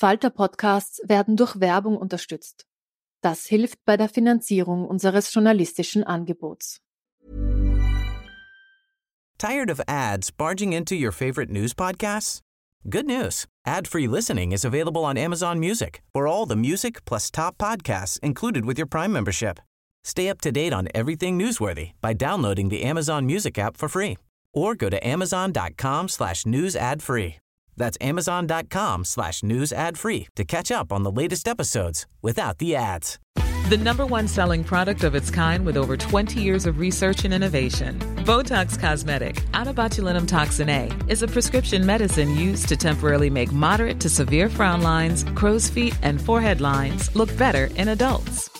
Falter-Podcasts werden durch Werbung unterstützt. Das hilft bei der Finanzierung unseres journalistischen Angebots. Tired of ads barging into your favorite news podcasts? Good news. Ad-free listening is available on Amazon Music for all the music plus top podcasts included with your Prime membership. Stay up to date on everything newsworthy by downloading the Amazon Music app for free or go to amazon.com That's amazon.com slash news ad free to catch up on the latest episodes without the ads. The number one selling product of its kind with over 20 years of research and innovation. Botox Cosmetic, botulinum toxin A, is a prescription medicine used to temporarily make moderate to severe frown lines, crow's feet, and forehead lines look better in adults.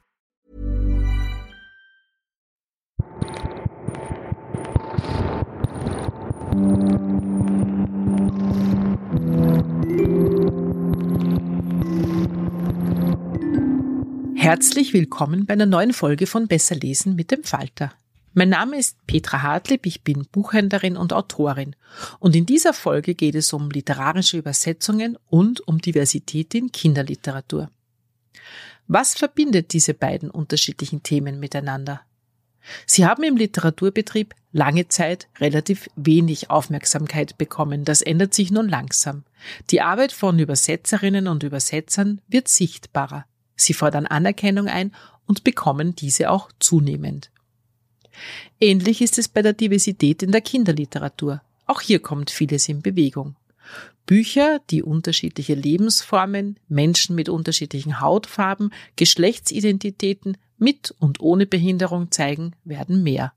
Herzlich willkommen bei einer neuen Folge von Besser lesen mit dem Falter. Mein Name ist Petra Hartlieb, ich bin Buchhändlerin und Autorin und in dieser Folge geht es um literarische Übersetzungen und um Diversität in Kinderliteratur. Was verbindet diese beiden unterschiedlichen Themen miteinander? Sie haben im Literaturbetrieb lange Zeit relativ wenig Aufmerksamkeit bekommen. Das ändert sich nun langsam. Die Arbeit von Übersetzerinnen und Übersetzern wird sichtbarer. Sie fordern Anerkennung ein und bekommen diese auch zunehmend. Ähnlich ist es bei der Diversität in der Kinderliteratur. Auch hier kommt vieles in Bewegung. Bücher, die unterschiedliche Lebensformen, Menschen mit unterschiedlichen Hautfarben, Geschlechtsidentitäten mit und ohne Behinderung zeigen, werden mehr.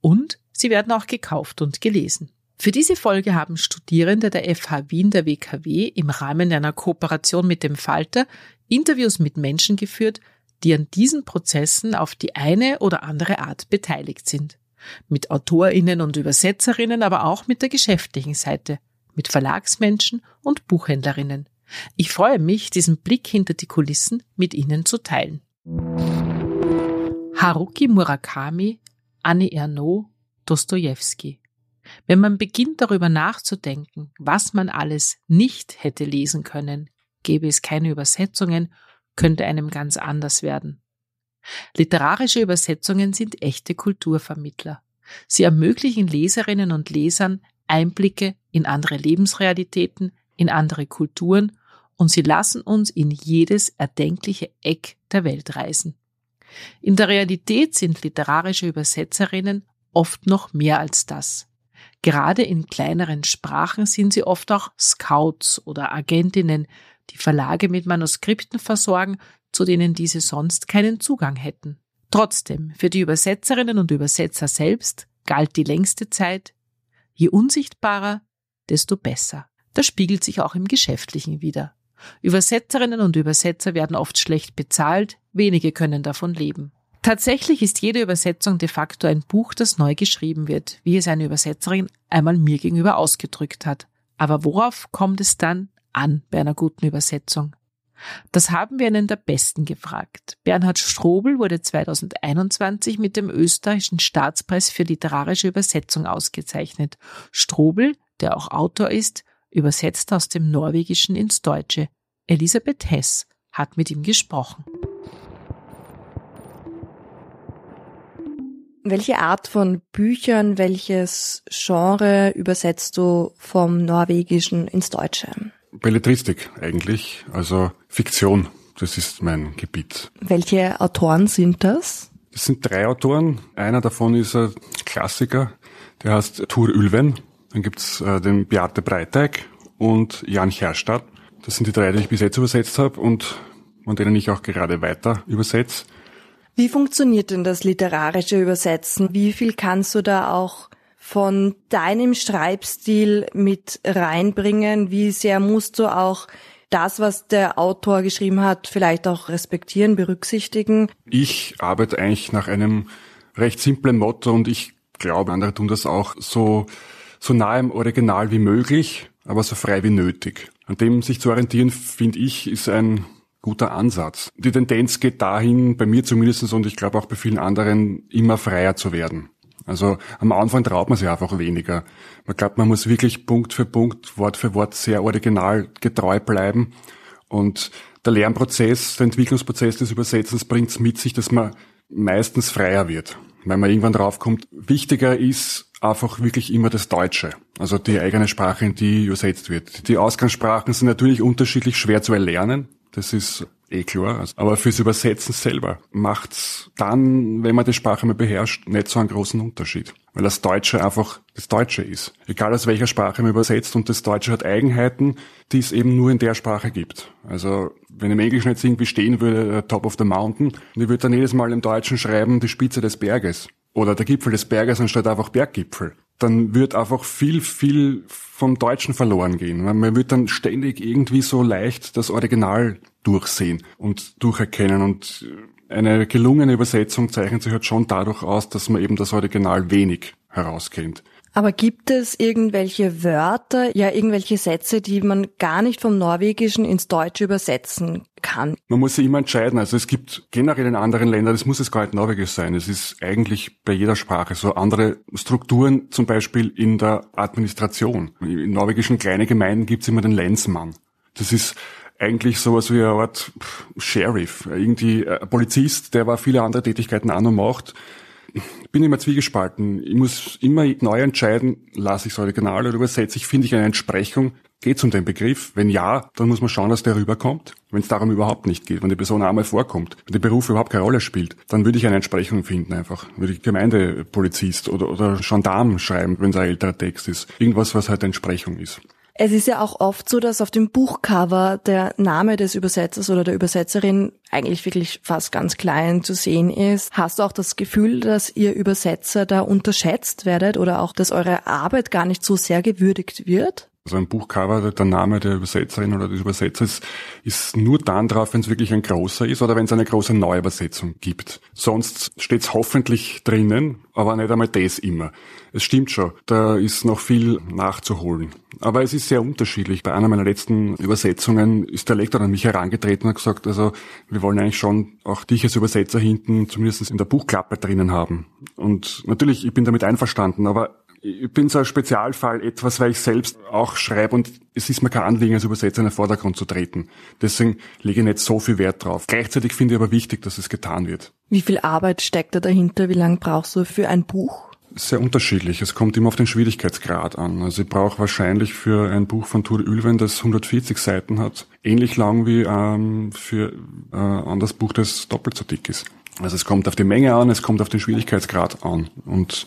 Und sie werden auch gekauft und gelesen. Für diese Folge haben Studierende der FH Wien der WKW im Rahmen einer Kooperation mit dem Falter Interviews mit Menschen geführt, die an diesen Prozessen auf die eine oder andere Art beteiligt sind. Mit Autorinnen und Übersetzerinnen, aber auch mit der geschäftlichen Seite, mit Verlagsmenschen und Buchhändlerinnen. Ich freue mich, diesen Blick hinter die Kulissen mit Ihnen zu teilen. Haruki Murakami, Annie Ernaux, Dostoevsky. Wenn man beginnt darüber nachzudenken, was man alles nicht hätte lesen können, gäbe es keine Übersetzungen, könnte einem ganz anders werden. Literarische Übersetzungen sind echte Kulturvermittler. Sie ermöglichen Leserinnen und Lesern Einblicke in andere Lebensrealitäten, in andere Kulturen und sie lassen uns in jedes erdenkliche Eck der Welt reisen. In der Realität sind literarische Übersetzerinnen oft noch mehr als das. Gerade in kleineren Sprachen sind sie oft auch Scouts oder Agentinnen, die Verlage mit Manuskripten versorgen, zu denen diese sonst keinen Zugang hätten. Trotzdem, für die Übersetzerinnen und Übersetzer selbst galt die längste Zeit, je unsichtbarer, desto besser. Das spiegelt sich auch im Geschäftlichen wieder. Übersetzerinnen und Übersetzer werden oft schlecht bezahlt, wenige können davon leben. Tatsächlich ist jede Übersetzung de facto ein Buch, das neu geschrieben wird, wie es eine Übersetzerin einmal mir gegenüber ausgedrückt hat. Aber worauf kommt es dann an bei einer guten Übersetzung? Das haben wir einen der Besten gefragt. Bernhard Strobel wurde 2021 mit dem österreichischen Staatspreis für literarische Übersetzung ausgezeichnet. Strobel, der auch Autor ist, übersetzt aus dem Norwegischen ins Deutsche. Elisabeth Hess hat mit ihm gesprochen. Welche Art von Büchern, welches Genre übersetzt du vom Norwegischen ins Deutsche? Belletristik eigentlich, also Fiktion. Das ist mein Gebiet. Welche Autoren sind das? Das sind drei Autoren. Einer davon ist ein Klassiker, der heißt Tur Ülven. Dann gibt's äh, den Beate Breiteig und Jan Herstadt. Das sind die drei, die ich bis jetzt übersetzt habe und von denen ich auch gerade weiter übersetze. Wie funktioniert denn das literarische Übersetzen? Wie viel kannst du da auch von deinem Schreibstil mit reinbringen? Wie sehr musst du auch das, was der Autor geschrieben hat, vielleicht auch respektieren, berücksichtigen? Ich arbeite eigentlich nach einem recht simplen Motto und ich glaube, andere tun das auch so, so nah im Original wie möglich, aber so frei wie nötig. An dem sich zu orientieren, finde ich, ist ein guter Ansatz. Die Tendenz geht dahin, bei mir zumindest und ich glaube auch bei vielen anderen, immer freier zu werden. Also am Anfang traut man sich einfach weniger. Man glaubt, man muss wirklich Punkt für Punkt, Wort für Wort sehr original getreu bleiben. Und der Lernprozess, der Entwicklungsprozess des Übersetzens bringt es mit sich, dass man meistens freier wird. Weil man irgendwann draufkommt, wichtiger ist einfach wirklich immer das Deutsche. Also die eigene Sprache, in die übersetzt wird. Die Ausgangssprachen sind natürlich unterschiedlich schwer zu erlernen. Das ist eh klar. Aber fürs Übersetzen selber macht's dann, wenn man die Sprache mal beherrscht, nicht so einen großen Unterschied. Weil das Deutsche einfach das Deutsche ist. Egal aus welcher Sprache man übersetzt und das Deutsche hat Eigenheiten, die es eben nur in der Sprache gibt. Also wenn im Englischen jetzt irgendwie stehen würde, äh, Top of the Mountain, und ich würde dann jedes Mal im Deutschen schreiben, die Spitze des Berges. Oder der Gipfel des Berges anstatt einfach Berggipfel. Dann wird einfach viel, viel vom Deutschen verloren gehen. Man wird dann ständig irgendwie so leicht das Original durchsehen und durcherkennen und eine gelungene Übersetzung zeichnet sich halt schon dadurch aus, dass man eben das Original wenig herauskennt. Aber gibt es irgendwelche Wörter, ja irgendwelche Sätze, die man gar nicht vom Norwegischen ins Deutsche übersetzen kann? Man muss sich immer entscheiden. Also es gibt generell in anderen Ländern, das muss es gar nicht Norwegisch sein. Es ist eigentlich bei jeder Sprache so andere Strukturen, zum Beispiel in der Administration. In norwegischen kleinen Gemeinden gibt es immer den Lensmann. Das ist eigentlich sowas wie eine Art Sheriff, irgendwie ein Polizist, der aber viele andere Tätigkeiten auch noch macht. Bin immer zwiegespalten. Ich muss immer neu entscheiden, lasse ich das Original oder übersetze ich, finde ich eine Entsprechung, geht es um den Begriff? Wenn ja, dann muss man schauen, dass der rüberkommt. Wenn es darum überhaupt nicht geht, wenn die Person einmal vorkommt, wenn der Beruf überhaupt keine Rolle spielt, dann würde ich eine Entsprechung finden einfach. Würde ich Gemeindepolizist oder, oder Gendarm schreiben, wenn es ein älterer Text ist. Irgendwas, was halt Entsprechung ist. Es ist ja auch oft so, dass auf dem Buchcover der Name des Übersetzers oder der Übersetzerin eigentlich wirklich fast ganz klein zu sehen ist. Hast du auch das Gefühl, dass ihr Übersetzer da unterschätzt werdet oder auch, dass eure Arbeit gar nicht so sehr gewürdigt wird? Also ein Buchcover, der Name der Übersetzerin oder des Übersetzers ist nur dann drauf, wenn es wirklich ein großer ist oder wenn es eine große Neuübersetzung gibt. Sonst steht es hoffentlich drinnen, aber nicht einmal das immer. Es stimmt schon, da ist noch viel nachzuholen. Aber es ist sehr unterschiedlich. Bei einer meiner letzten Übersetzungen ist der Lektor an mich herangetreten und hat gesagt, also wir wollen eigentlich schon auch dich als Übersetzer hinten zumindest in der Buchklappe drinnen haben. Und natürlich, ich bin damit einverstanden, aber ich bin so ein Spezialfall etwas, weil ich selbst auch schreibe und es ist mir kein Anliegen, als Übersetzer in den Vordergrund zu treten. Deswegen lege ich nicht so viel Wert drauf. Gleichzeitig finde ich aber wichtig, dass es getan wird. Wie viel Arbeit steckt da dahinter? Wie lange brauchst du für ein Buch? Sehr unterschiedlich. Es kommt immer auf den Schwierigkeitsgrad an. Also ich brauche wahrscheinlich für ein Buch von Tur Ülven, das 140 Seiten hat, ähnlich lang wie ähm, für äh, ein das Buch, das doppelt so dick ist. Also es kommt auf die Menge an, es kommt auf den Schwierigkeitsgrad an. Und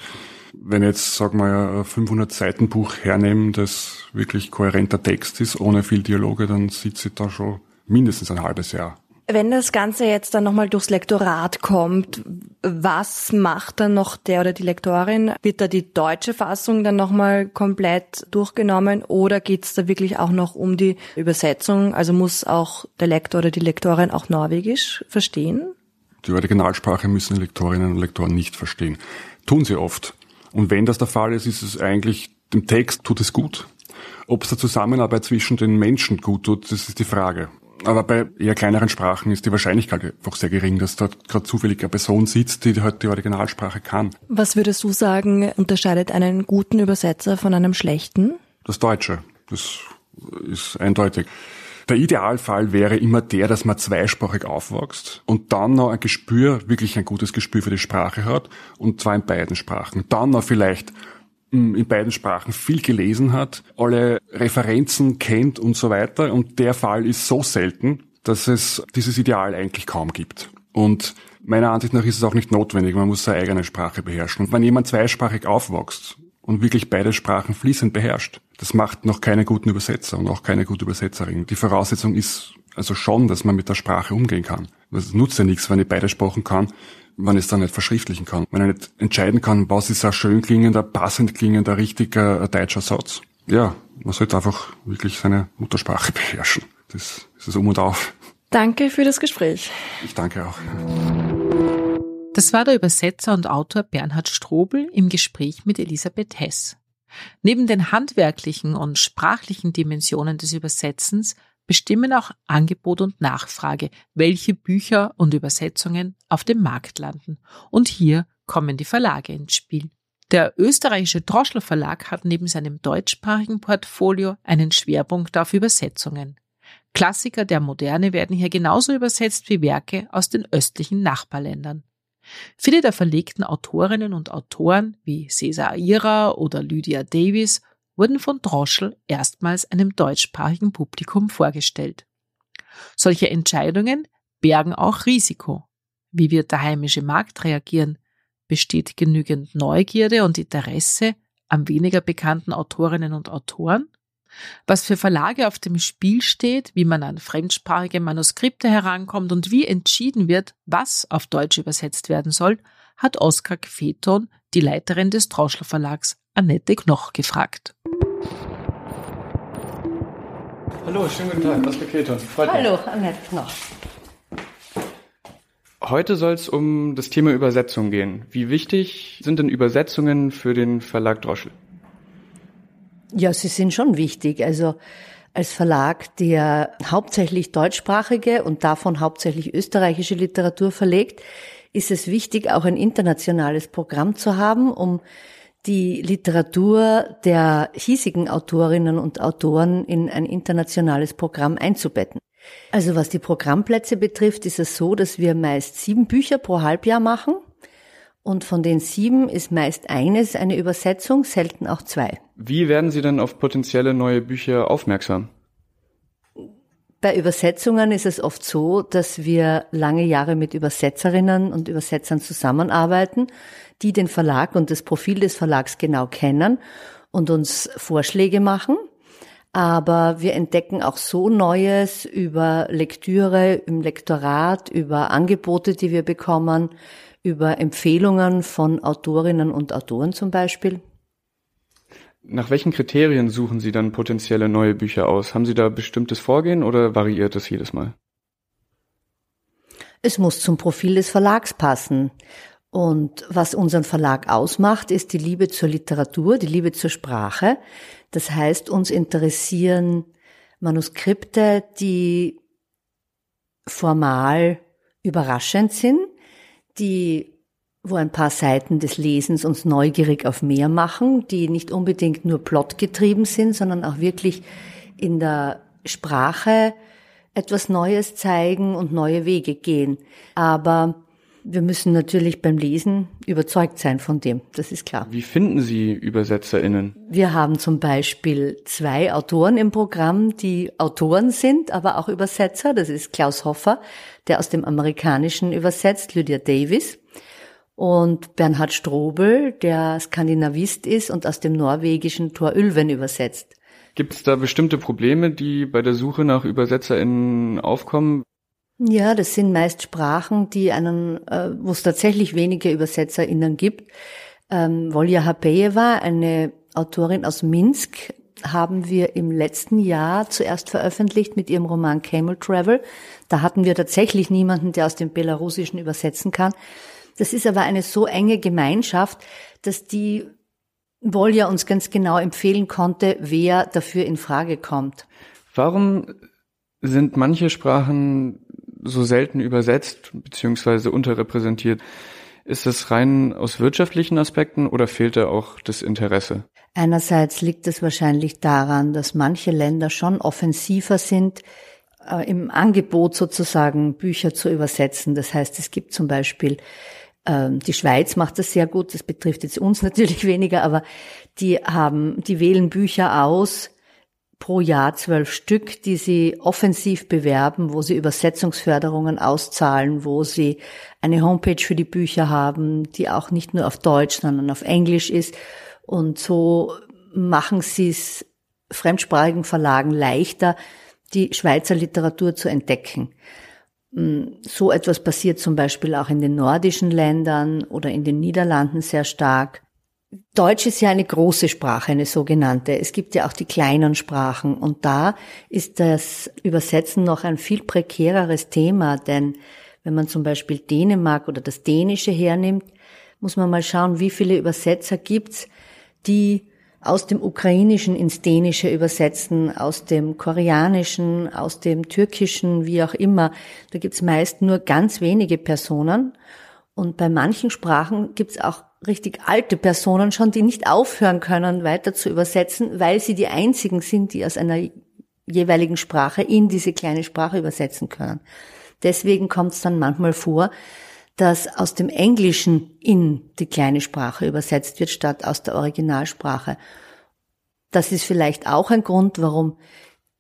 wenn jetzt, sag mal, ein 500 Seiten Buch hernehmen, das wirklich kohärenter Text ist, ohne viel Dialoge, dann sitze ich da schon mindestens ein halbes Jahr. Wenn das Ganze jetzt dann nochmal durchs Lektorat kommt, was macht dann noch der oder die Lektorin? Wird da die deutsche Fassung dann nochmal komplett durchgenommen oder geht's da wirklich auch noch um die Übersetzung? Also muss auch der Lektor oder die Lektorin auch Norwegisch verstehen? Die Originalsprache müssen die Lektorinnen und Lektoren nicht verstehen. Tun sie oft. Und wenn das der Fall ist, ist es eigentlich, dem Text tut es gut. Ob es der Zusammenarbeit zwischen den Menschen gut tut, das ist die Frage. Aber bei eher kleineren Sprachen ist die Wahrscheinlichkeit einfach sehr gering, dass dort gerade zufällig eine Person sitzt, die halt die Originalsprache kann. Was würdest du sagen, unterscheidet einen guten Übersetzer von einem schlechten? Das Deutsche. Das ist eindeutig. Der Idealfall wäre immer der, dass man zweisprachig aufwächst und dann noch ein Gespür, wirklich ein gutes Gespür für die Sprache hat und zwar in beiden Sprachen. Dann noch vielleicht hm, in beiden Sprachen viel gelesen hat, alle Referenzen kennt und so weiter. Und der Fall ist so selten, dass es dieses Ideal eigentlich kaum gibt. Und meiner Ansicht nach ist es auch nicht notwendig, man muss seine eigene Sprache beherrschen. Und wenn jemand zweisprachig aufwächst, und wirklich beide Sprachen fließend beherrscht. Das macht noch keine guten Übersetzer und auch keine gute Übersetzerin. Die Voraussetzung ist also schon, dass man mit der Sprache umgehen kann. Es nutzt ja nichts, wenn ich beide Sprachen kann, wenn ich es dann nicht verschriftlichen kann. Wenn ich nicht entscheiden kann, was ist ein schön klingender, passend klingender, richtiger deutscher Satz. Ja, man sollte einfach wirklich seine Muttersprache beherrschen. Das ist es um und auf. Danke für das Gespräch. Ich danke auch. Das war der Übersetzer und Autor Bernhard Strobel im Gespräch mit Elisabeth Hess. Neben den handwerklichen und sprachlichen Dimensionen des Übersetzens bestimmen auch Angebot und Nachfrage, welche Bücher und Übersetzungen auf dem Markt landen. Und hier kommen die Verlage ins Spiel. Der österreichische Droschler Verlag hat neben seinem deutschsprachigen Portfolio einen Schwerpunkt auf Übersetzungen. Klassiker der Moderne werden hier genauso übersetzt wie Werke aus den östlichen Nachbarländern. Viele der verlegten Autorinnen und Autoren wie Cesar Ira oder Lydia Davis wurden von Droschel erstmals einem deutschsprachigen Publikum vorgestellt. Solche Entscheidungen bergen auch Risiko. Wie wird der heimische Markt reagieren? Besteht genügend Neugierde und Interesse an weniger bekannten Autorinnen und Autoren? Was für Verlage auf dem Spiel steht, wie man an fremdsprachige Manuskripte herankommt und wie entschieden wird, was auf Deutsch übersetzt werden soll, hat Oskar Kfeton, die Leiterin des Droschler Verlags, Annette Knoch gefragt. Hallo, schönen guten Tag, Oskar Keton. Freut Hallo, mich. Annette Knoch. Heute soll es um das Thema Übersetzung gehen. Wie wichtig sind denn Übersetzungen für den Verlag Droschel? Ja, sie sind schon wichtig. Also als Verlag, der hauptsächlich deutschsprachige und davon hauptsächlich österreichische Literatur verlegt, ist es wichtig, auch ein internationales Programm zu haben, um die Literatur der hiesigen Autorinnen und Autoren in ein internationales Programm einzubetten. Also was die Programmplätze betrifft, ist es so, dass wir meist sieben Bücher pro Halbjahr machen. Und von den sieben ist meist eines eine Übersetzung, selten auch zwei. Wie werden Sie denn auf potenzielle neue Bücher aufmerksam? Bei Übersetzungen ist es oft so, dass wir lange Jahre mit Übersetzerinnen und Übersetzern zusammenarbeiten, die den Verlag und das Profil des Verlags genau kennen und uns Vorschläge machen. Aber wir entdecken auch so Neues über Lektüre im Lektorat, über Angebote, die wir bekommen, über Empfehlungen von Autorinnen und Autoren zum Beispiel. Nach welchen Kriterien suchen Sie dann potenzielle neue Bücher aus? Haben Sie da bestimmtes Vorgehen oder variiert es jedes Mal? Es muss zum Profil des Verlags passen. Und was unseren Verlag ausmacht, ist die Liebe zur Literatur, die Liebe zur Sprache. Das heißt, uns interessieren Manuskripte, die formal überraschend sind, die wo ein paar Seiten des Lesens uns neugierig auf mehr machen, die nicht unbedingt nur plotgetrieben sind, sondern auch wirklich in der Sprache etwas Neues zeigen und neue Wege gehen. Aber wir müssen natürlich beim Lesen überzeugt sein von dem, das ist klar. Wie finden Sie ÜbersetzerInnen? Wir haben zum Beispiel zwei Autoren im Programm, die Autoren sind, aber auch Übersetzer. Das ist Klaus Hoffer, der aus dem Amerikanischen übersetzt, Lydia Davis und Bernhard Strobel, der Skandinavist ist und aus dem norwegischen Tor Ylven übersetzt. Gibt es da bestimmte Probleme, die bei der Suche nach ÜbersetzerInnen aufkommen? Ja, das sind meist Sprachen, die einen, äh, wo es tatsächlich wenige ÜbersetzerInnen gibt. Ähm, Volja Hapejeva, eine Autorin aus Minsk, haben wir im letzten Jahr zuerst veröffentlicht mit ihrem Roman Camel Travel. Da hatten wir tatsächlich niemanden, der aus dem Belarussischen übersetzen kann. Das ist aber eine so enge Gemeinschaft, dass die Volja uns ganz genau empfehlen konnte, wer dafür in Frage kommt. Warum sind manche Sprachen so selten übersetzt bzw. unterrepräsentiert? Ist das rein aus wirtschaftlichen Aspekten oder fehlt da auch das Interesse? Einerseits liegt es wahrscheinlich daran, dass manche Länder schon offensiver sind, äh, im Angebot sozusagen Bücher zu übersetzen. Das heißt, es gibt zum Beispiel die Schweiz macht das sehr gut. Das betrifft jetzt uns natürlich weniger, aber die haben, die wählen Bücher aus pro Jahr zwölf Stück, die sie offensiv bewerben, wo sie Übersetzungsförderungen auszahlen, wo sie eine Homepage für die Bücher haben, die auch nicht nur auf Deutsch, sondern auf Englisch ist Und so machen sie es fremdsprachigen Verlagen leichter, die Schweizer Literatur zu entdecken. Mm, so etwas passiert zum Beispiel auch in den nordischen Ländern oder in den Niederlanden sehr stark. Deutsch ist ja eine große Sprache, eine sogenannte. Es gibt ja auch die kleinen Sprachen und da ist das Übersetzen noch ein viel prekäreres Thema, denn wenn man zum Beispiel Dänemark oder das Dänische hernimmt, muss man mal schauen, wie viele Übersetzer gibt's, die aus dem Ukrainischen ins Dänische übersetzen, aus dem Koreanischen, aus dem Türkischen, wie auch immer. Da gibt's meist nur ganz wenige Personen. Und bei manchen Sprachen gibt's auch richtig alte Personen schon, die nicht aufhören können, weiter zu übersetzen, weil sie die einzigen sind, die aus einer jeweiligen Sprache in diese kleine Sprache übersetzen können. Deswegen kommt es dann manchmal vor, dass aus dem Englischen in die kleine Sprache übersetzt wird, statt aus der Originalsprache. Das ist vielleicht auch ein Grund, warum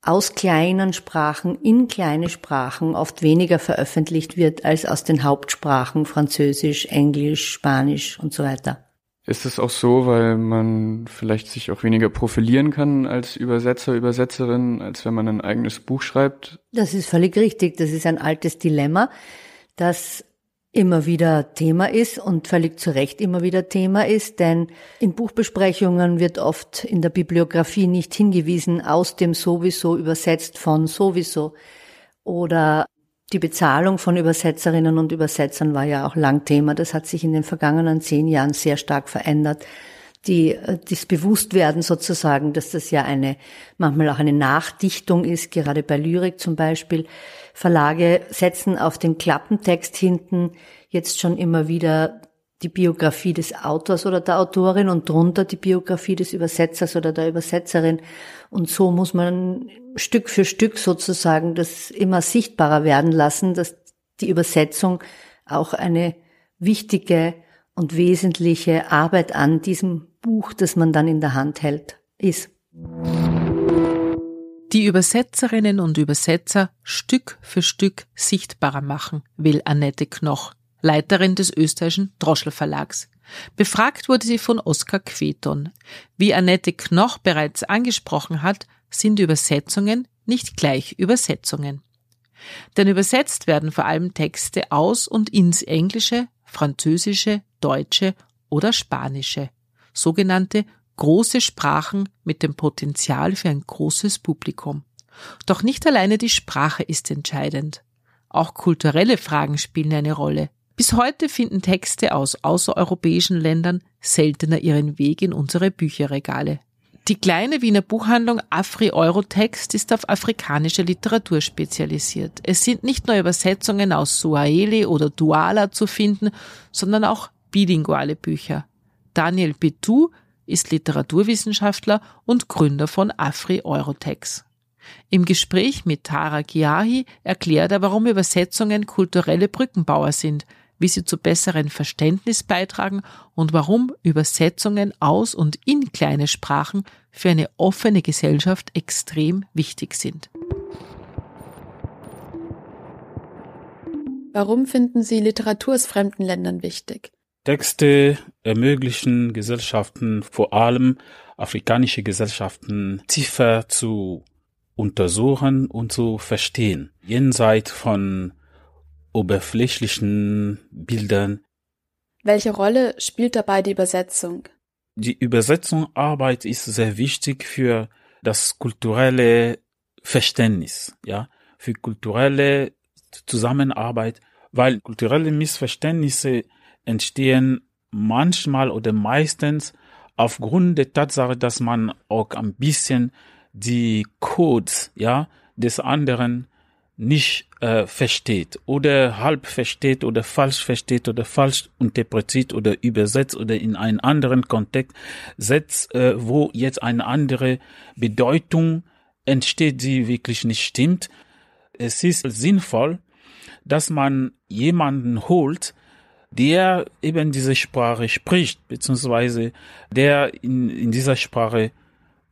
aus kleinen Sprachen in kleine Sprachen oft weniger veröffentlicht wird als aus den Hauptsprachen Französisch, Englisch, Spanisch und so weiter. Ist es auch so, weil man vielleicht sich auch weniger profilieren kann als Übersetzer, Übersetzerin, als wenn man ein eigenes Buch schreibt? Das ist völlig richtig. Das ist ein altes Dilemma, das immer wieder Thema ist und völlig zu Recht immer wieder Thema ist, denn in Buchbesprechungen wird oft in der Bibliografie nicht hingewiesen, aus dem sowieso übersetzt von sowieso oder die Bezahlung von Übersetzerinnen und Übersetzern war ja auch lang Thema. Das hat sich in den vergangenen zehn Jahren sehr stark verändert. Die, äh, das Bewusstwerden sozusagen, dass das ja eine, manchmal auch eine Nachdichtung ist, gerade bei Lyrik zum Beispiel, Verlage setzen auf den Klappentext hinten jetzt schon immer wieder die Biografie des Autors oder der Autorin und drunter die Biografie des Übersetzers oder der Übersetzerin. Und so muss man Stück für Stück sozusagen das immer sichtbarer werden lassen, dass die Übersetzung auch eine wichtige und wesentliche Arbeit an diesem Buch, das man dann in der Hand hält, ist die Übersetzerinnen und Übersetzer Stück für Stück sichtbarer machen, will Annette Knoch, Leiterin des österreichischen Droschel Verlags. Befragt wurde sie von Oskar Queton. Wie Annette Knoch bereits angesprochen hat, sind Übersetzungen nicht gleich Übersetzungen. Denn übersetzt werden vor allem Texte aus und ins Englische, Französische, Deutsche oder Spanische, sogenannte große Sprachen mit dem Potenzial für ein großes Publikum. Doch nicht alleine die Sprache ist entscheidend. Auch kulturelle Fragen spielen eine Rolle. Bis heute finden Texte aus außereuropäischen Ländern seltener ihren Weg in unsere Bücherregale. Die kleine Wiener Buchhandlung Afri Eurotext ist auf afrikanische Literatur spezialisiert. Es sind nicht nur Übersetzungen aus Suaheli oder Duala zu finden, sondern auch bilinguale Bücher. Daniel Betou ist Literaturwissenschaftler und Gründer von Afri Eurotex. Im Gespräch mit Tara Giahi erklärt er, warum Übersetzungen kulturelle Brückenbauer sind, wie sie zu besseren Verständnis beitragen und warum Übersetzungen aus und in kleine Sprachen für eine offene Gesellschaft extrem wichtig sind. Warum finden Sie Literatur aus fremden Ländern wichtig? Texte ermöglichen Gesellschaften, vor allem afrikanische Gesellschaften, tiefer zu untersuchen und zu verstehen, jenseits von oberflächlichen Bildern. Welche Rolle spielt dabei die Übersetzung? Die Übersetzungsarbeit ist sehr wichtig für das kulturelle Verständnis, ja, für kulturelle Zusammenarbeit, weil kulturelle Missverständnisse entstehen manchmal oder meistens aufgrund der Tatsache, dass man auch ein bisschen die Codes, ja, des anderen nicht äh, versteht oder halb versteht oder falsch versteht oder falsch interpretiert oder übersetzt oder in einen anderen Kontext setzt, äh, wo jetzt eine andere Bedeutung entsteht, die wirklich nicht stimmt. Es ist sinnvoll, dass man jemanden holt, der eben diese Sprache spricht, beziehungsweise der in, in dieser Sprache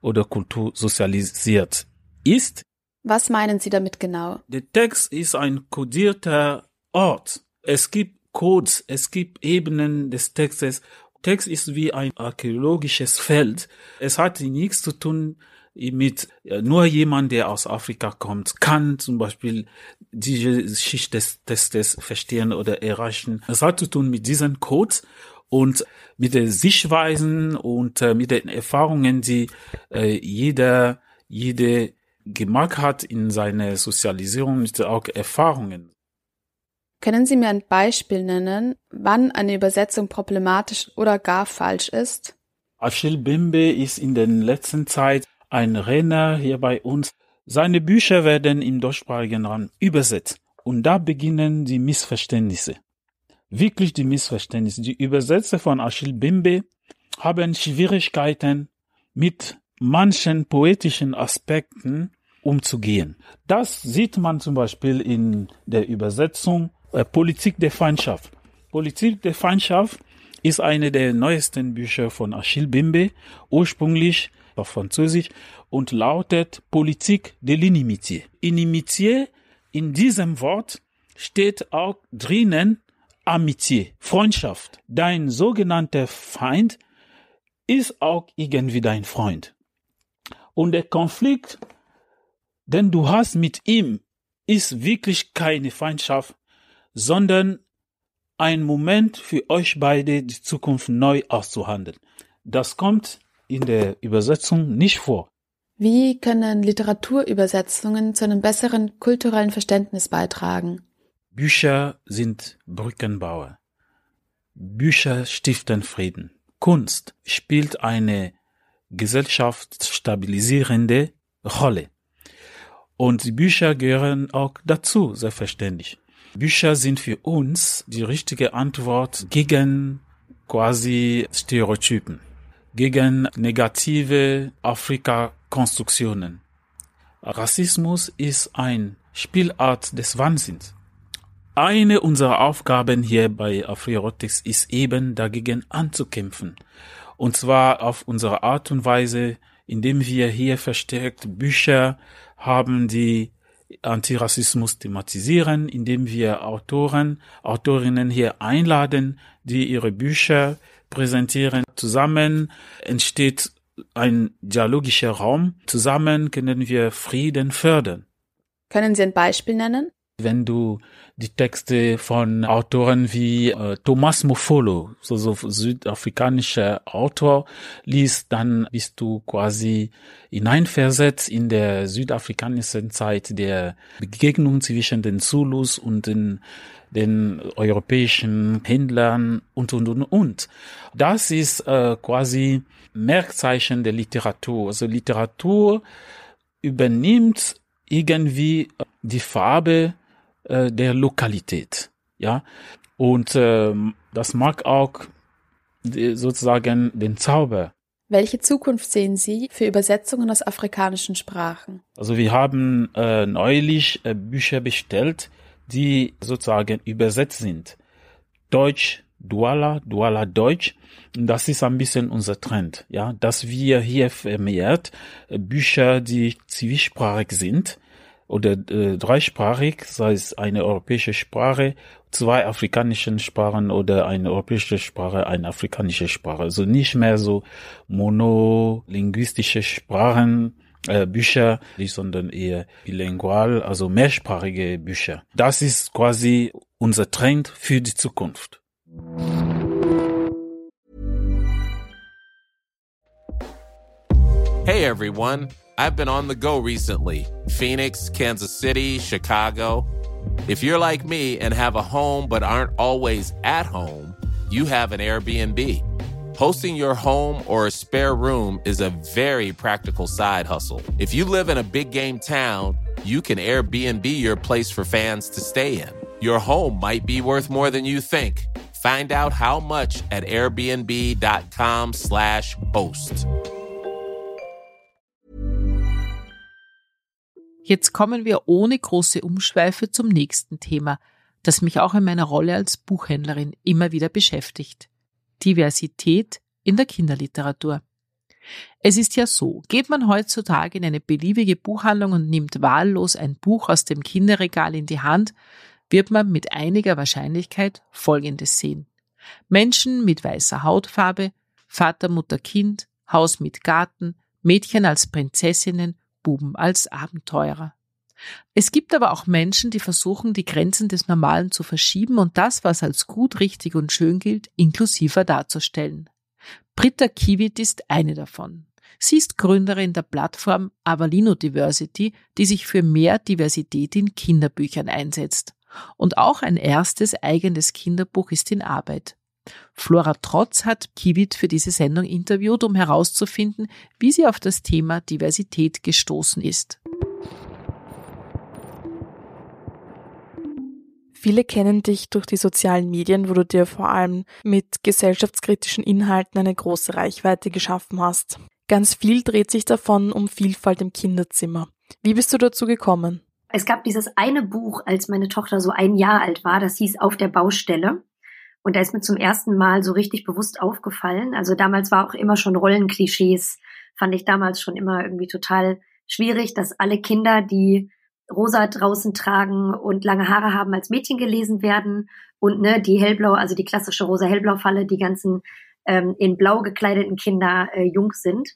oder Kultur sozialisiert ist. Was meinen Sie damit genau? Der Text ist ein kodierter Ort. Es gibt Codes, es gibt Ebenen des Textes Text ist wie ein archäologisches Feld. Es hat nichts zu tun mit nur jemand, der aus Afrika kommt, kann zum Beispiel diese Schicht des Testes verstehen oder erreichen. Es hat zu tun mit diesen Codes und mit den Sichtweisen und äh, mit den Erfahrungen, die äh, jeder, jede gemacht hat in seiner Sozialisierung, mit auch Erfahrungen. Können Sie mir ein Beispiel nennen, wann eine Übersetzung problematisch oder gar falsch ist? Achille Bimbe ist in der letzten Zeit ein Renner hier bei uns. Seine Bücher werden im deutschsprachigen Raum übersetzt. Und da beginnen die Missverständnisse. Wirklich die Missverständnisse. Die Übersetzer von Achille Bimbe haben Schwierigkeiten mit manchen poetischen Aspekten umzugehen. Das sieht man zum Beispiel in der Übersetzung äh, Politik der Feindschaft. Politik der Feindschaft ist eine der neuesten Bücher von Achille Bimbe, ursprünglich auf Französisch und lautet Politik de l'inimitié. Inimitié in diesem Wort steht auch drinnen Amitié, Freundschaft. Dein sogenannter Feind ist auch irgendwie dein Freund. Und der Konflikt, den du hast mit ihm, ist wirklich keine Feindschaft, sondern ein Moment für euch beide, die Zukunft neu auszuhandeln. Das kommt in der Übersetzung nicht vor. Wie können Literaturübersetzungen zu einem besseren kulturellen Verständnis beitragen? Bücher sind Brückenbauer. Bücher stiften Frieden. Kunst spielt eine gesellschaftsstabilisierende Rolle. Und die Bücher gehören auch dazu, selbstverständlich. Bücher sind für uns die richtige Antwort gegen quasi Stereotypen gegen negative Afrika-Konstruktionen. Rassismus ist ein Spielart des Wahnsinns. Eine unserer Aufgaben hier bei Afrierotics ist eben dagegen anzukämpfen. Und zwar auf unsere Art und Weise, indem wir hier verstärkt Bücher haben, die Antirassismus thematisieren, indem wir Autoren, Autorinnen hier einladen, die ihre Bücher präsentieren. Zusammen entsteht ein dialogischer Raum. Zusammen können wir Frieden fördern. Können Sie ein Beispiel nennen? Wenn du die Texte von Autoren wie äh, Thomas Mofolo, so, so südafrikanischer Autor, liest, dann bist du quasi hineinversetzt in der südafrikanischen Zeit der Begegnung zwischen den Zulus und den den europäischen Händlern und, und, und, und. Das ist äh, quasi Merkzeichen der Literatur. Also Literatur übernimmt irgendwie die Farbe äh, der Lokalität. Ja, und äh, das mag auch sozusagen den Zauber. Welche Zukunft sehen Sie für Übersetzungen aus afrikanischen Sprachen? Also wir haben äh, neulich äh, Bücher bestellt, die sozusagen übersetzt sind. Deutsch, Duala, Duala Deutsch. Das ist ein bisschen unser Trend, ja, dass wir hier vermehrt äh, Bücher, die zwiesprachig sind oder äh, dreisprachig, sei es eine europäische Sprache, zwei afrikanischen Sprachen oder eine europäische Sprache, eine afrikanische Sprache. Also nicht mehr so monolinguistische Sprachen, äh, Bücher, sondern eher bilingual, also mehrsprachige Bücher. Das ist quasi unser Trend für die Zukunft. Hey everyone, I've been on the go recently. Phoenix, Kansas City, Chicago. If you're like me and have a home but aren't always at home, you have an Airbnb. Hosting your home or a spare room is a very practical side hustle. If you live in a big game town, you can Airbnb your place for fans to stay in. Your home might be worth more than you think. Find out how much at airbnb.com/slash host. Jetzt kommen wir ohne große Umschweife zum nächsten Thema, das mich auch in meiner Rolle als Buchhändlerin immer wieder beschäftigt. Diversität in der Kinderliteratur. Es ist ja so, geht man heutzutage in eine beliebige Buchhandlung und nimmt wahllos ein Buch aus dem Kinderregal in die Hand, wird man mit einiger Wahrscheinlichkeit Folgendes sehen. Menschen mit weißer Hautfarbe, Vater, Mutter, Kind, Haus mit Garten, Mädchen als Prinzessinnen, Buben als Abenteurer. Es gibt aber auch Menschen, die versuchen, die Grenzen des Normalen zu verschieben und das, was als gut, richtig und schön gilt, inklusiver darzustellen. Britta Kiewit ist eine davon. Sie ist Gründerin der Plattform Avalino Diversity, die sich für mehr Diversität in Kinderbüchern einsetzt. Und auch ein erstes eigenes Kinderbuch ist in Arbeit. Flora Trotz hat Kiewit für diese Sendung interviewt, um herauszufinden, wie sie auf das Thema Diversität gestoßen ist. Viele kennen dich durch die sozialen Medien, wo du dir vor allem mit gesellschaftskritischen Inhalten eine große Reichweite geschaffen hast. Ganz viel dreht sich davon um Vielfalt im Kinderzimmer. Wie bist du dazu gekommen? Es gab dieses eine Buch, als meine Tochter so ein Jahr alt war, das hieß Auf der Baustelle. Und da ist mir zum ersten Mal so richtig bewusst aufgefallen. Also damals war auch immer schon Rollenklischees, fand ich damals schon immer irgendwie total schwierig, dass alle Kinder, die rosa draußen tragen und lange Haare haben, als Mädchen gelesen werden und ne, die hellblau, also die klassische rosa-hellblau-Falle, die ganzen ähm, in blau gekleideten Kinder äh, jung sind.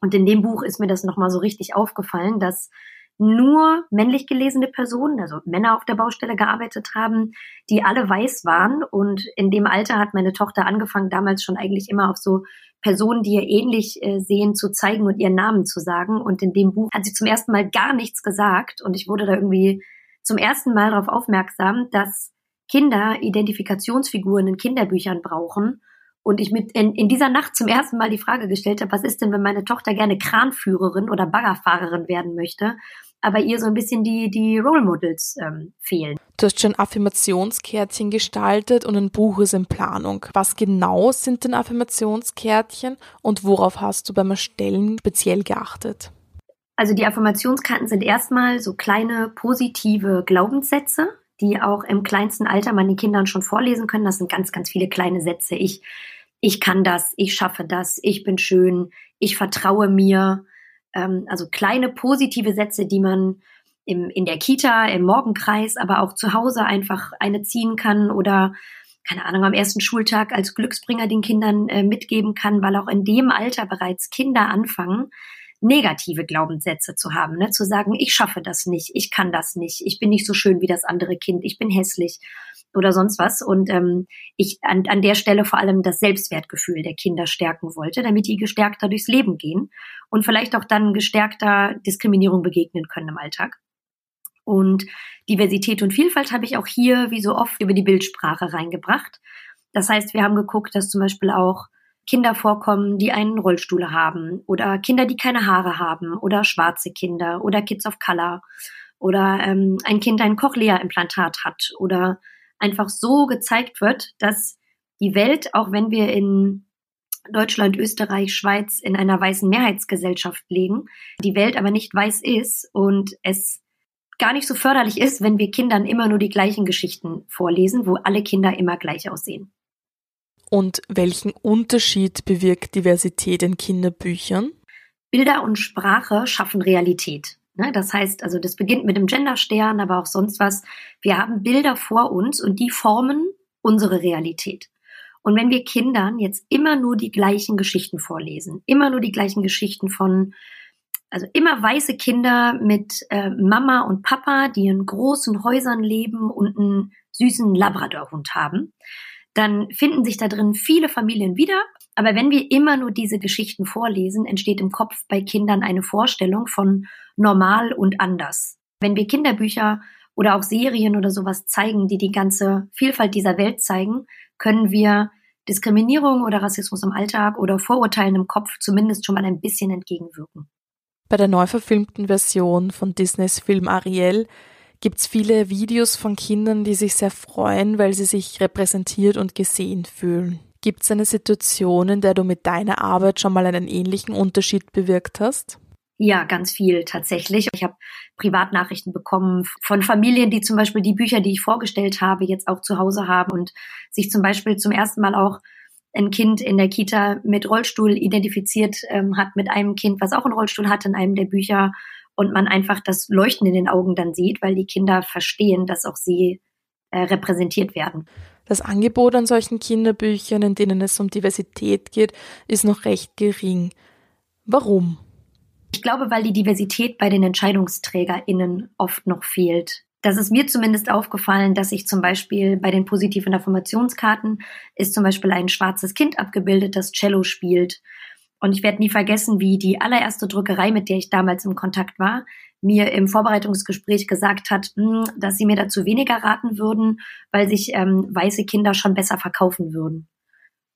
Und in dem Buch ist mir das nochmal so richtig aufgefallen, dass nur männlich gelesene Personen, also Männer auf der Baustelle gearbeitet haben, die alle weiß waren. Und in dem Alter hat meine Tochter angefangen, damals schon eigentlich immer auf so Personen, die ihr ähnlich äh, sehen, zu zeigen und ihren Namen zu sagen. Und in dem Buch hat sie zum ersten Mal gar nichts gesagt. Und ich wurde da irgendwie zum ersten Mal darauf aufmerksam, dass Kinder Identifikationsfiguren in Kinderbüchern brauchen und ich mit in, in dieser Nacht zum ersten Mal die Frage gestellt habe, was ist denn, wenn meine Tochter gerne Kranführerin oder Baggerfahrerin werden möchte, aber ihr so ein bisschen die, die Role Models ähm, fehlen. Du hast schon Affirmationskärtchen gestaltet und ein Buch ist in Planung. Was genau sind denn Affirmationskärtchen und worauf hast du beim Erstellen speziell geachtet? Also die Affirmationskarten sind erstmal so kleine positive Glaubenssätze, die auch im kleinsten Alter man den Kindern schon vorlesen können. Das sind ganz, ganz viele kleine Sätze. Ich, ich kann das, ich schaffe das, ich bin schön, ich vertraue mir. Ähm, also kleine positive Sätze, die man im, in der Kita, im Morgenkreis, aber auch zu Hause einfach eine ziehen kann oder keine Ahnung, am ersten Schultag als Glücksbringer den Kindern äh, mitgeben kann, weil auch in dem Alter bereits Kinder anfangen, negative Glaubenssätze zu haben, ne? zu sagen, ich schaffe das nicht, ich kann das nicht, ich bin nicht so schön wie das andere Kind, ich bin hässlich oder sonst was. Und ähm, ich an, an der Stelle vor allem das Selbstwertgefühl der Kinder stärken wollte, damit die gestärkter durchs Leben gehen und vielleicht auch dann gestärkter Diskriminierung begegnen können im Alltag. Und Diversität und Vielfalt habe ich auch hier, wie so oft, über die Bildsprache reingebracht. Das heißt, wir haben geguckt, dass zum Beispiel auch Kinder vorkommen, die einen Rollstuhl haben oder Kinder, die keine Haare haben oder schwarze Kinder oder Kids of Color oder ähm, ein Kind ein Cochlea-Implantat hat oder einfach so gezeigt wird, dass die Welt, auch wenn wir in Deutschland, Österreich, Schweiz in einer weißen Mehrheitsgesellschaft leben, die Welt aber nicht weiß ist und es gar nicht so förderlich ist, wenn wir Kindern immer nur die gleichen Geschichten vorlesen, wo alle Kinder immer gleich aussehen. Und welchen Unterschied bewirkt Diversität in Kinderbüchern? Bilder und Sprache schaffen Realität. Ne, das heißt, also das beginnt mit dem Genderstern, aber auch sonst was. Wir haben Bilder vor uns und die formen unsere Realität. Und wenn wir Kindern jetzt immer nur die gleichen Geschichten vorlesen, immer nur die gleichen Geschichten von, also immer weiße Kinder mit äh, Mama und Papa, die in großen Häusern leben und einen süßen Labradorhund haben, dann finden sich da drin viele Familien wieder. Aber wenn wir immer nur diese Geschichten vorlesen, entsteht im Kopf bei Kindern eine Vorstellung von normal und anders. Wenn wir Kinderbücher oder auch Serien oder sowas zeigen, die die ganze Vielfalt dieser Welt zeigen, können wir Diskriminierung oder Rassismus im Alltag oder Vorurteilen im Kopf zumindest schon mal ein bisschen entgegenwirken. Bei der neu verfilmten Version von Disneys Film Ariel gibt es viele Videos von Kindern, die sich sehr freuen, weil sie sich repräsentiert und gesehen fühlen. Gibt es eine Situation, in der du mit deiner Arbeit schon mal einen ähnlichen Unterschied bewirkt hast? Ja, ganz viel tatsächlich. Ich habe Privatnachrichten bekommen von Familien, die zum Beispiel die Bücher, die ich vorgestellt habe, jetzt auch zu Hause haben und sich zum Beispiel zum ersten Mal auch ein Kind in der Kita mit Rollstuhl identifiziert ähm, hat, mit einem Kind, was auch einen Rollstuhl hat in einem der Bücher und man einfach das Leuchten in den Augen dann sieht, weil die Kinder verstehen, dass auch sie äh, repräsentiert werden. Das Angebot an solchen Kinderbüchern, in denen es um Diversität geht, ist noch recht gering. Warum? Ich glaube, weil die Diversität bei den EntscheidungsträgerInnen oft noch fehlt. Das ist mir zumindest aufgefallen, dass ich zum Beispiel bei den positiven Affirmationskarten ist zum Beispiel ein schwarzes Kind abgebildet, das Cello spielt. Und ich werde nie vergessen, wie die allererste Druckerei, mit der ich damals im Kontakt war, mir im Vorbereitungsgespräch gesagt hat, hm, dass sie mir dazu weniger raten würden, weil sich ähm, weiße Kinder schon besser verkaufen würden.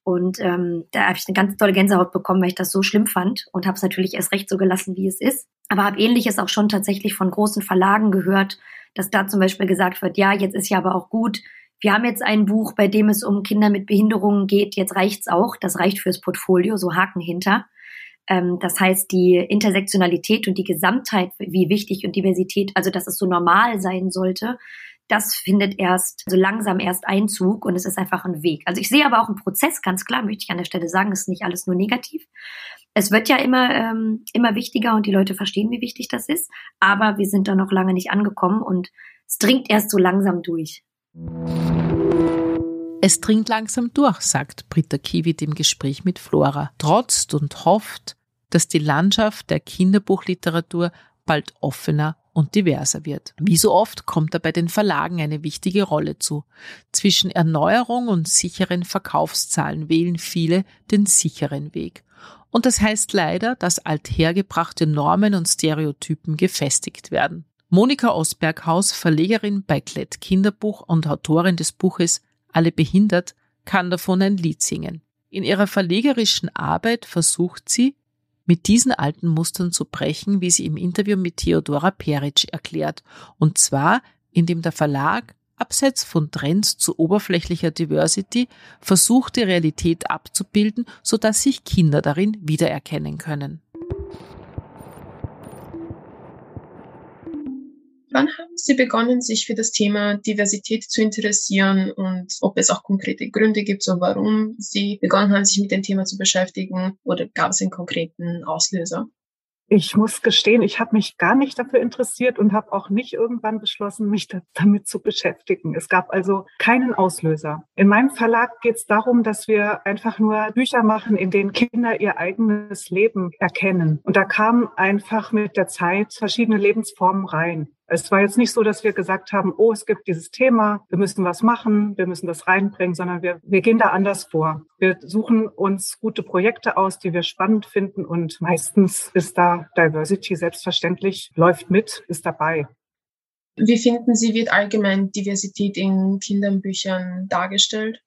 Und ähm, da habe ich eine ganz tolle Gänsehaut bekommen, weil ich das so schlimm fand und habe es natürlich erst recht so gelassen, wie es ist. Aber habe ähnliches auch schon tatsächlich von großen Verlagen gehört, dass da zum Beispiel gesagt wird, ja, jetzt ist ja aber auch gut, wir haben jetzt ein Buch, bei dem es um Kinder mit Behinderungen geht, jetzt reicht's auch, das reicht fürs Portfolio, so Haken hinter. Ähm, das heißt, die Intersektionalität und die Gesamtheit, wie wichtig und Diversität, also dass es so normal sein sollte, das findet erst so langsam erst Einzug und es ist einfach ein Weg. Also ich sehe aber auch einen Prozess, ganz klar, möchte ich an der Stelle sagen, es ist nicht alles nur negativ. Es wird ja immer, ähm, immer wichtiger und die Leute verstehen, wie wichtig das ist, aber wir sind da noch lange nicht angekommen und es dringt erst so langsam durch. Es dringt langsam durch, sagt Britta Kiewit im Gespräch mit Flora, trotzt und hofft, dass die Landschaft der Kinderbuchliteratur bald offener und diverser wird. Wie so oft kommt dabei den Verlagen eine wichtige Rolle zu. Zwischen Erneuerung und sicheren Verkaufszahlen wählen viele den sicheren Weg. Und das heißt leider, dass althergebrachte Normen und Stereotypen gefestigt werden. Monika Osberghaus, Verlegerin bei Klett Kinderbuch und Autorin des Buches Alle behindert, kann davon ein Lied singen. In ihrer verlegerischen Arbeit versucht sie, mit diesen alten Mustern zu brechen, wie sie im Interview mit Theodora Peric erklärt, und zwar indem der Verlag abseits von Trends zu oberflächlicher Diversity versucht, die Realität abzubilden, sodass sich Kinder darin wiedererkennen können. Wann haben Sie begonnen, sich für das Thema Diversität zu interessieren und ob es auch konkrete Gründe gibt, so warum Sie begonnen haben, sich mit dem Thema zu beschäftigen oder gab es einen konkreten Auslöser? Ich muss gestehen, ich habe mich gar nicht dafür interessiert und habe auch nicht irgendwann beschlossen, mich da, damit zu beschäftigen. Es gab also keinen Auslöser. In meinem Verlag geht es darum, dass wir einfach nur Bücher machen, in denen Kinder ihr eigenes Leben erkennen. Und da kamen einfach mit der Zeit verschiedene Lebensformen rein. Es war jetzt nicht so, dass wir gesagt haben, oh, es gibt dieses Thema, wir müssen was machen, wir müssen das reinbringen, sondern wir, wir gehen da anders vor. Wir suchen uns gute Projekte aus, die wir spannend finden und meistens ist da Diversity selbstverständlich, läuft mit, ist dabei. Wie finden Sie, wird allgemein Diversität in Kinderbüchern dargestellt?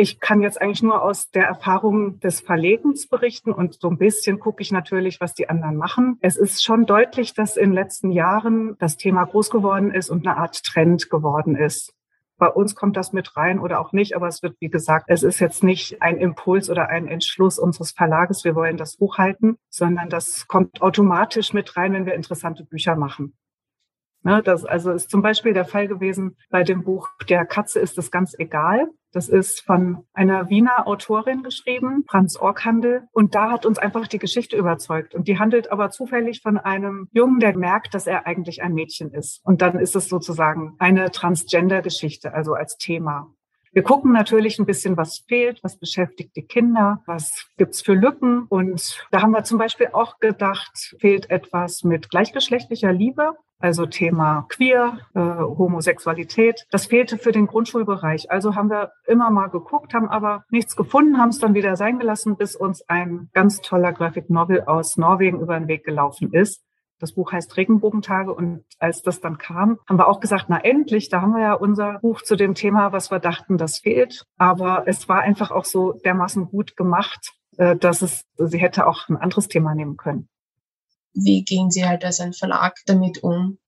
Ich kann jetzt eigentlich nur aus der Erfahrung des Verlegens berichten und so ein bisschen gucke ich natürlich, was die anderen machen. Es ist schon deutlich, dass in den letzten Jahren das Thema groß geworden ist und eine Art Trend geworden ist. Bei uns kommt das mit rein oder auch nicht, aber es wird, wie gesagt, es ist jetzt nicht ein Impuls oder ein Entschluss unseres Verlages, wir wollen das Buch halten, sondern das kommt automatisch mit rein, wenn wir interessante Bücher machen. Ne, das also ist zum Beispiel der Fall gewesen bei dem Buch Der Katze ist es ganz egal. Das ist von einer Wiener Autorin geschrieben, Franz Orkhandel. Und da hat uns einfach die Geschichte überzeugt. Und die handelt aber zufällig von einem Jungen, der merkt, dass er eigentlich ein Mädchen ist. Und dann ist es sozusagen eine Transgender-Geschichte, also als Thema. Wir gucken natürlich ein bisschen, was fehlt, was beschäftigt die Kinder, was gibt's für Lücken. Und da haben wir zum Beispiel auch gedacht, fehlt etwas mit gleichgeschlechtlicher Liebe also Thema Queer, äh, Homosexualität. Das fehlte für den Grundschulbereich. Also haben wir immer mal geguckt, haben aber nichts gefunden, haben es dann wieder sein gelassen, bis uns ein ganz toller Graphic Novel aus Norwegen über den Weg gelaufen ist. Das Buch heißt Regenbogentage und als das dann kam, haben wir auch gesagt, na endlich, da haben wir ja unser Buch zu dem Thema, was wir dachten, das fehlt. Aber es war einfach auch so dermaßen gut gemacht, äh, dass es, sie hätte auch ein anderes Thema nehmen können wie gehen Sie halt als ein Verlag damit um?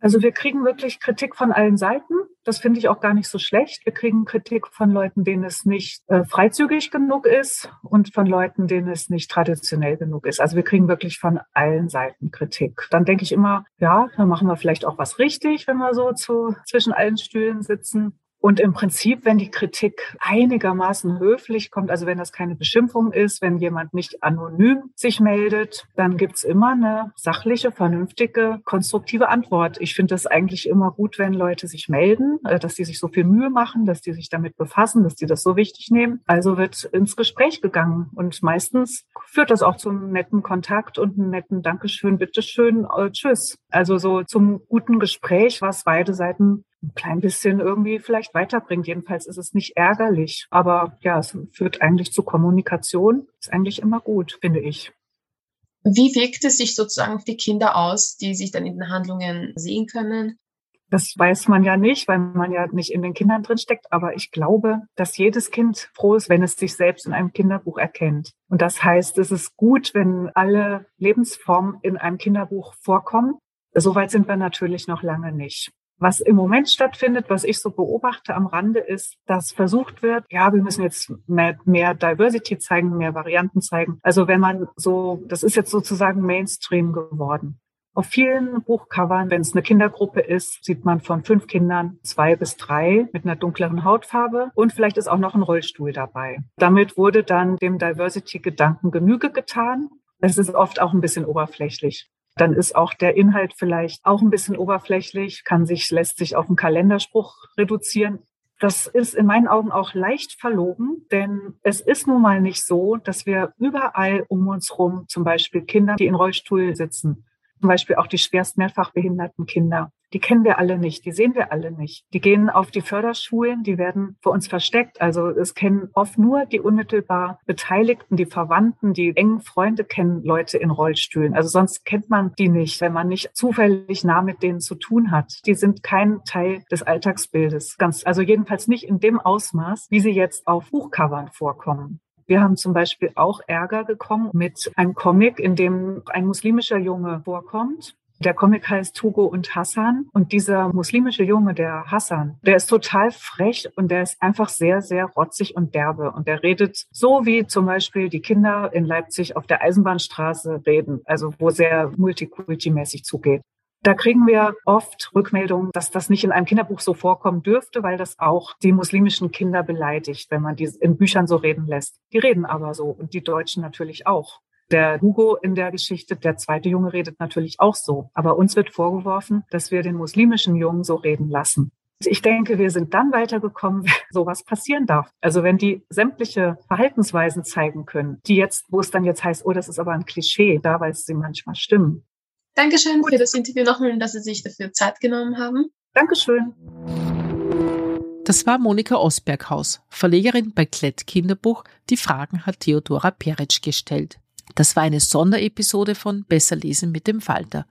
Also wir kriegen wirklich Kritik von allen Seiten. Das finde ich auch gar nicht so schlecht. Wir kriegen Kritik von Leuten, denen es nicht äh, freizügig genug ist und von Leuten, denen es nicht traditionell genug ist. Also wir kriegen wirklich von allen Seiten Kritik. Dann denke ich immer, ja, dann machen wir vielleicht auch was richtig, wenn wir so zu, zwischen allen Stühlen sitzen. Und im Prinzip, wenn die Kritik einigermaßen höflich kommt, also wenn das keine Beschimpfung ist, wenn jemand nicht anonym sich meldet, dann gibt's immer eine sachliche, vernünftige, konstruktive Antwort. Ich finde das eigentlich immer gut, wenn Leute sich melden, äh, dass die sich so viel Mühe machen, dass die sich damit befassen, dass die das so wichtig nehmen. Also wird ins Gespräch gegangen. Und meistens führt das auch zum netten Kontakt und einen netten Dankeschön, bitteschön, äh, tschüss. Also so zum guten Gespräch, was beide Seiten ein klein bisschen irgendwie vielleicht weiterbringt. Jedenfalls ist es nicht ärgerlich. Aber ja, es führt eigentlich zu Kommunikation. Ist eigentlich immer gut, finde ich. Wie wirkt es sich sozusagen auf die Kinder aus, die sich dann in den Handlungen sehen können? Das weiß man ja nicht, weil man ja nicht in den Kindern drin steckt. Aber ich glaube, dass jedes Kind froh ist, wenn es sich selbst in einem Kinderbuch erkennt. Und das heißt, es ist gut, wenn alle Lebensformen in einem Kinderbuch vorkommen. Soweit sind wir natürlich noch lange nicht. Was im Moment stattfindet, was ich so beobachte am Rande, ist, dass versucht wird, ja, wir müssen jetzt mehr, mehr Diversity zeigen, mehr Varianten zeigen. Also wenn man so, das ist jetzt sozusagen Mainstream geworden. Auf vielen Buchcovern, wenn es eine Kindergruppe ist, sieht man von fünf Kindern zwei bis drei mit einer dunkleren Hautfarbe und vielleicht ist auch noch ein Rollstuhl dabei. Damit wurde dann dem Diversity-Gedanken Genüge getan. Es ist oft auch ein bisschen oberflächlich dann ist auch der Inhalt vielleicht auch ein bisschen oberflächlich, kann sich, lässt sich auf einen Kalenderspruch reduzieren. Das ist in meinen Augen auch leicht verlogen, denn es ist nun mal nicht so, dass wir überall um uns rum zum Beispiel Kinder, die in Rollstuhl sitzen, zum Beispiel auch die schwerst mehrfach behinderten Kinder. Die kennen wir alle nicht, die sehen wir alle nicht. Die gehen auf die Förderschulen, die werden vor uns versteckt. Also es kennen oft nur die unmittelbar Beteiligten, die Verwandten, die engen Freunde kennen Leute in Rollstühlen. Also sonst kennt man die nicht, wenn man nicht zufällig nah mit denen zu tun hat. Die sind kein Teil des Alltagsbildes. Ganz, also jedenfalls nicht in dem Ausmaß, wie sie jetzt auf Buchcovern vorkommen. Wir haben zum Beispiel auch Ärger gekommen mit einem Comic, in dem ein muslimischer Junge vorkommt. Der Comic heißt Tugo und Hassan. Und dieser muslimische Junge, der Hassan, der ist total frech und der ist einfach sehr, sehr rotzig und derbe. Und der redet so, wie zum Beispiel die Kinder in Leipzig auf der Eisenbahnstraße reden, also wo sehr multikulti-mäßig zugeht. Da kriegen wir oft Rückmeldungen, dass das nicht in einem Kinderbuch so vorkommen dürfte, weil das auch die muslimischen Kinder beleidigt, wenn man die in Büchern so reden lässt. Die reden aber so und die Deutschen natürlich auch. Der Hugo in der Geschichte, der zweite Junge, redet natürlich auch so. Aber uns wird vorgeworfen, dass wir den muslimischen Jungen so reden lassen. Ich denke, wir sind dann weitergekommen, wenn sowas passieren darf. Also wenn die sämtliche Verhaltensweisen zeigen können, die jetzt, wo es dann jetzt heißt, oh, das ist aber ein Klischee, da weil sie manchmal stimmen. Dankeschön für das Interview nochmal und dass Sie sich dafür Zeit genommen haben. Dankeschön. Das war Monika Osberghaus, Verlegerin bei Klett Kinderbuch. Die Fragen hat Theodora Peretsch gestellt. Das war eine Sonderepisode von Besser lesen mit dem Falter.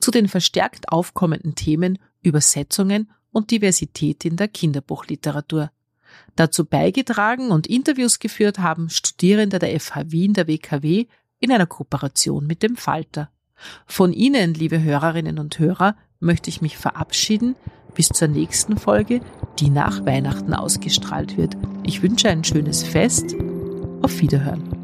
Zu den verstärkt aufkommenden Themen Übersetzungen und Diversität in der Kinderbuchliteratur. Dazu beigetragen und Interviews geführt haben Studierende der FH Wien der WKW in einer Kooperation mit dem Falter. Von Ihnen, liebe Hörerinnen und Hörer, möchte ich mich verabschieden bis zur nächsten Folge, die nach Weihnachten ausgestrahlt wird. Ich wünsche ein schönes Fest. Auf Wiederhören.